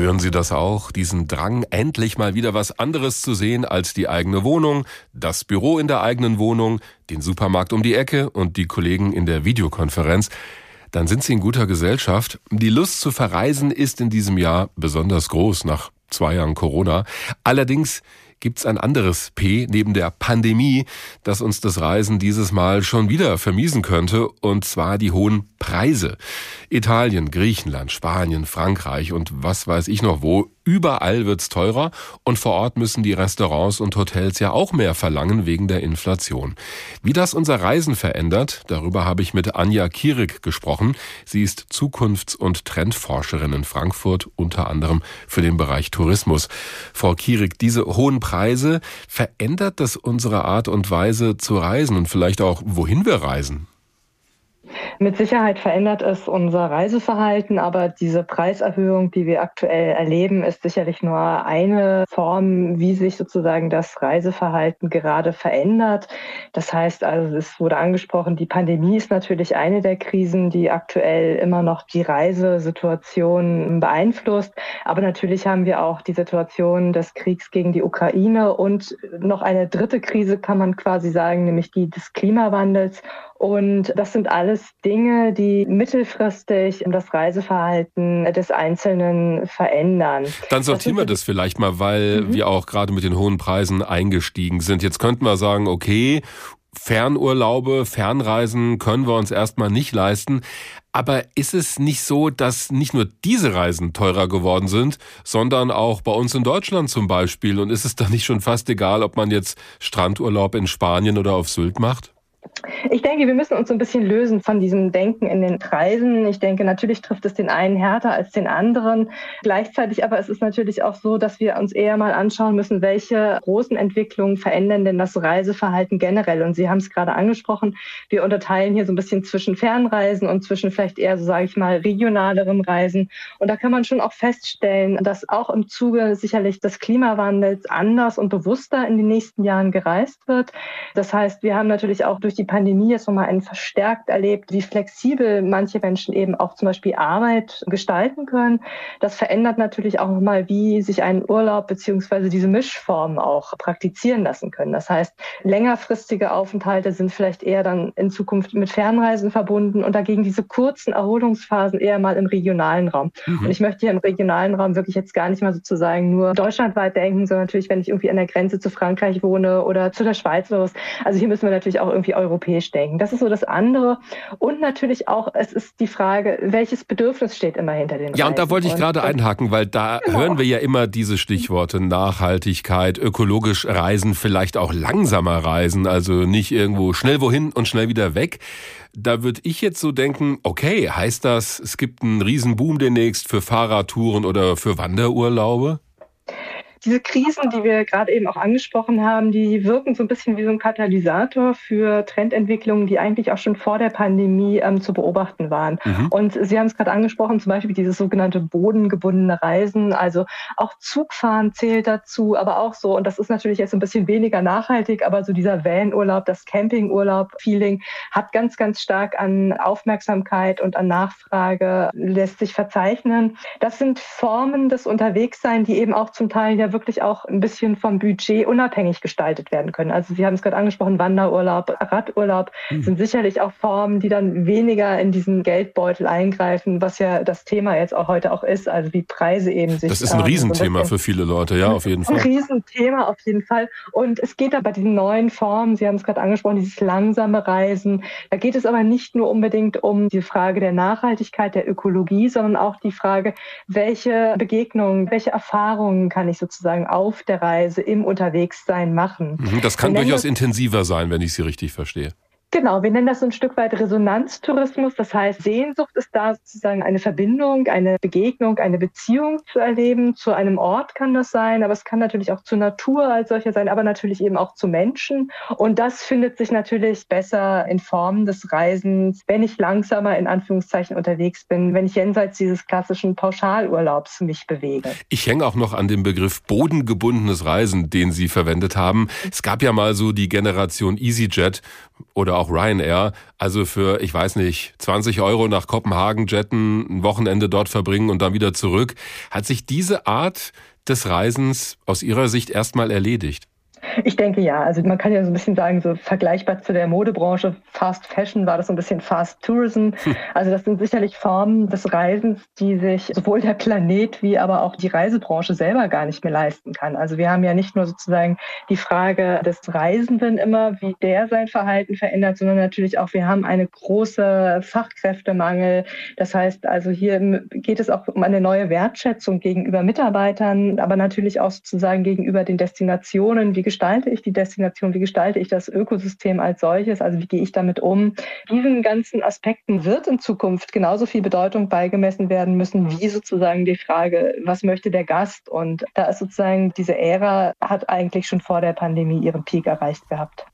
Spüren Sie das auch, diesen Drang, endlich mal wieder was anderes zu sehen als die eigene Wohnung, das Büro in der eigenen Wohnung, den Supermarkt um die Ecke und die Kollegen in der Videokonferenz? Dann sind Sie in guter Gesellschaft. Die Lust zu verreisen ist in diesem Jahr besonders groß nach zwei Jahren Corona. Allerdings gibt's ein anderes P neben der Pandemie, das uns das Reisen dieses Mal schon wieder vermiesen könnte, und zwar die hohen Preise. Italien, Griechenland, Spanien, Frankreich und was weiß ich noch wo, überall wird's teurer und vor Ort müssen die Restaurants und Hotels ja auch mehr verlangen wegen der Inflation. Wie das unser Reisen verändert, darüber habe ich mit Anja Kierig gesprochen. Sie ist Zukunfts- und Trendforscherin in Frankfurt, unter anderem für den Bereich Tourismus. Frau Kierig, diese hohen Preise, verändert das unsere Art und Weise zu reisen und vielleicht auch, wohin wir reisen? Mit Sicherheit verändert es unser Reiseverhalten, aber diese Preiserhöhung, die wir aktuell erleben, ist sicherlich nur eine Form, wie sich sozusagen das Reiseverhalten gerade verändert. Das heißt also, es wurde angesprochen, die Pandemie ist natürlich eine der Krisen, die aktuell immer noch die Reisesituation beeinflusst. Aber natürlich haben wir auch die Situation des Kriegs gegen die Ukraine und noch eine dritte Krise kann man quasi sagen, nämlich die des Klimawandels. Und das sind alles Dinge, die mittelfristig das Reiseverhalten des Einzelnen verändern. Dann sortieren wir das vielleicht mal, weil mhm. wir auch gerade mit den hohen Preisen eingestiegen sind. Jetzt könnten wir sagen, okay, Fernurlaube, Fernreisen können wir uns erstmal nicht leisten. Aber ist es nicht so, dass nicht nur diese Reisen teurer geworden sind, sondern auch bei uns in Deutschland zum Beispiel? Und ist es da nicht schon fast egal, ob man jetzt Strandurlaub in Spanien oder auf Sylt macht? Ich denke, wir müssen uns so ein bisschen lösen von diesem Denken in den Preisen. Ich denke, natürlich trifft es den einen härter als den anderen. Gleichzeitig aber ist es natürlich auch so, dass wir uns eher mal anschauen müssen, welche großen Entwicklungen verändern denn das Reiseverhalten generell. Und Sie haben es gerade angesprochen, wir unterteilen hier so ein bisschen zwischen Fernreisen und zwischen vielleicht eher, so sage ich mal, regionaleren Reisen. Und da kann man schon auch feststellen, dass auch im Zuge sicherlich des Klimawandels anders und bewusster in den nächsten Jahren gereist wird. Das heißt, wir haben natürlich auch durch die Pandemie jetzt nochmal einen verstärkt erlebt, wie flexibel manche Menschen eben auch zum Beispiel Arbeit gestalten können. Das verändert natürlich auch nochmal, wie sich ein Urlaub beziehungsweise diese Mischformen auch praktizieren lassen können. Das heißt, längerfristige Aufenthalte sind vielleicht eher dann in Zukunft mit Fernreisen verbunden und dagegen diese kurzen Erholungsphasen eher mal im regionalen Raum. Mhm. Und ich möchte hier im regionalen Raum wirklich jetzt gar nicht mal sozusagen nur deutschlandweit denken, sondern natürlich, wenn ich irgendwie an der Grenze zu Frankreich wohne oder zu der Schweiz oder was. Also hier müssen wir natürlich auch irgendwie europäisch europäisch denken. Das ist so das andere. Und natürlich auch, es ist die Frage, welches Bedürfnis steht immer hinter den Ja, Reisen. und da wollte ich gerade einhaken, weil da genau. hören wir ja immer diese Stichworte Nachhaltigkeit, ökologisch reisen, vielleicht auch langsamer reisen, also nicht irgendwo schnell wohin und schnell wieder weg. Da würde ich jetzt so denken, okay, heißt das, es gibt einen Riesenboom demnächst für Fahrradtouren oder für Wanderurlaube? Diese Krisen, die wir gerade eben auch angesprochen haben, die wirken so ein bisschen wie so ein Katalysator für Trendentwicklungen, die eigentlich auch schon vor der Pandemie ähm, zu beobachten waren. Mhm. Und Sie haben es gerade angesprochen, zum Beispiel dieses sogenannte bodengebundene Reisen, also auch Zugfahren zählt dazu, aber auch so, und das ist natürlich jetzt ein bisschen weniger nachhaltig, aber so dieser Vanurlaub, das Campingurlaub-Feeling hat ganz, ganz stark an Aufmerksamkeit und an Nachfrage lässt sich verzeichnen. Das sind Formen des Unterwegssein, die eben auch zum Teil ja wirklich auch ein bisschen vom Budget unabhängig gestaltet werden können. Also Sie haben es gerade angesprochen, Wanderurlaub, Radurlaub mhm. sind sicherlich auch Formen, die dann weniger in diesen Geldbeutel eingreifen, was ja das Thema jetzt auch heute auch ist, also wie Preise eben sich. Das ist ein Riesenthema für viele Leute, ja, auf jeden Fall. Ein Riesenthema auf jeden Fall. Und es geht da bei diesen neuen Formen, Sie haben es gerade angesprochen, dieses langsame Reisen. Da geht es aber nicht nur unbedingt um die Frage der Nachhaltigkeit, der Ökologie, sondern auch die Frage, welche Begegnungen, welche Erfahrungen kann ich sozusagen sozusagen auf der Reise, im Unterwegssein machen. Mhm, das kann durchaus intensiver sein, wenn ich Sie richtig verstehe. Genau, wir nennen das so ein Stück weit Resonanztourismus. Das heißt, Sehnsucht ist da sozusagen eine Verbindung, eine Begegnung, eine Beziehung zu erleben. Zu einem Ort kann das sein, aber es kann natürlich auch zur Natur als solcher sein, aber natürlich eben auch zu Menschen. Und das findet sich natürlich besser in Form des Reisens, wenn ich langsamer in Anführungszeichen unterwegs bin, wenn ich jenseits dieses klassischen Pauschalurlaubs mich bewege. Ich hänge auch noch an dem Begriff bodengebundenes Reisen, den Sie verwendet haben. Es gab ja mal so die Generation EasyJet, oder auch Ryanair, also für, ich weiß nicht, 20 Euro nach Kopenhagen jetten, ein Wochenende dort verbringen und dann wieder zurück. Hat sich diese Art des Reisens aus Ihrer Sicht erstmal erledigt? Ich denke ja. Also man kann ja so ein bisschen sagen, so vergleichbar zu der Modebranche, Fast Fashion war das so ein bisschen Fast Tourism. Hm. Also das sind sicherlich Formen des Reisens, die sich sowohl der Planet wie aber auch die Reisebranche selber gar nicht mehr leisten kann. Also wir haben ja nicht nur sozusagen die Frage des Reisenden immer, wie der sein Verhalten verändert, sondern natürlich auch, wir haben eine große Fachkräftemangel. Das heißt also hier geht es auch um eine neue Wertschätzung gegenüber Mitarbeitern, aber natürlich auch sozusagen gegenüber den Destinationen. Wie gestalte ich die Destination, wie gestalte ich das Ökosystem als solches, also wie gehe ich damit um. Diesen ganzen Aspekten wird in Zukunft genauso viel Bedeutung beigemessen werden müssen, wie sozusagen die Frage, was möchte der Gast? Und da ist sozusagen diese Ära, hat eigentlich schon vor der Pandemie ihren Peak erreicht gehabt.